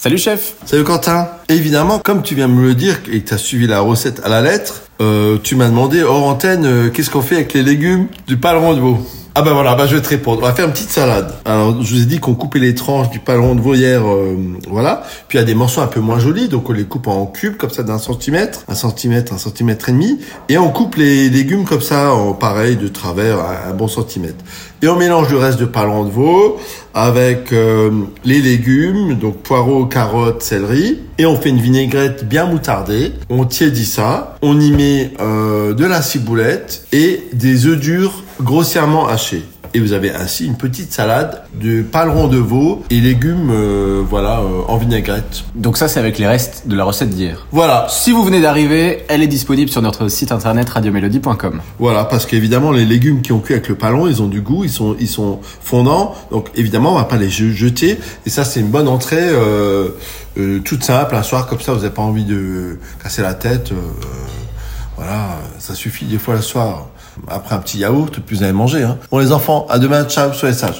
Salut chef Salut Quentin. Évidemment, comme tu viens de me le dire et que tu as suivi la recette à la lettre, euh, tu m'as demandé hors antenne euh, qu'est-ce qu'on fait avec les légumes du paleron de veau. Ah ben voilà, bah je vais te répondre. On va faire une petite salade. Alors je vous ai dit qu'on coupait les tranches du paleron de veau hier, euh, voilà. Puis il y a des morceaux un peu moins jolis, donc on les coupe en cubes comme ça d'un centimètre, un centimètre, un centimètre et demi, et on coupe les légumes comme ça, en pareil de travers, un, bon centimètre. Et on mélange le reste de paleron de veau avec euh, les légumes, donc poireaux, carottes, céleri, et on fait une vinaigrette bien moutardée. On tiédit ça, on y met euh, de la ciboulette et des œufs durs grossièrement hachés. Et vous avez ainsi une petite salade de paleron de veau et légumes, euh, voilà, euh, en vinaigrette. Donc ça c'est avec les restes de la recette d'hier. Voilà, Si vous venez d'arriver, elle est disponible sur notre site internet radiomélodie.com. Voilà, parce qu'évidemment les légumes qui ont cuit avec le paleron, ils ont du goût, ils sont ils sont fondants. Donc évidemment, on va pas les je- jeter. Et ça, c'est une bonne entrée, euh, euh, toute simple, un soir comme ça, vous n'avez pas envie de casser la tête. euh, voilà, ça suffit des fois le soir. Après un petit yaourt, puis vous avez mangé. Hein. Bon les enfants, à demain, ciao, soyez sages.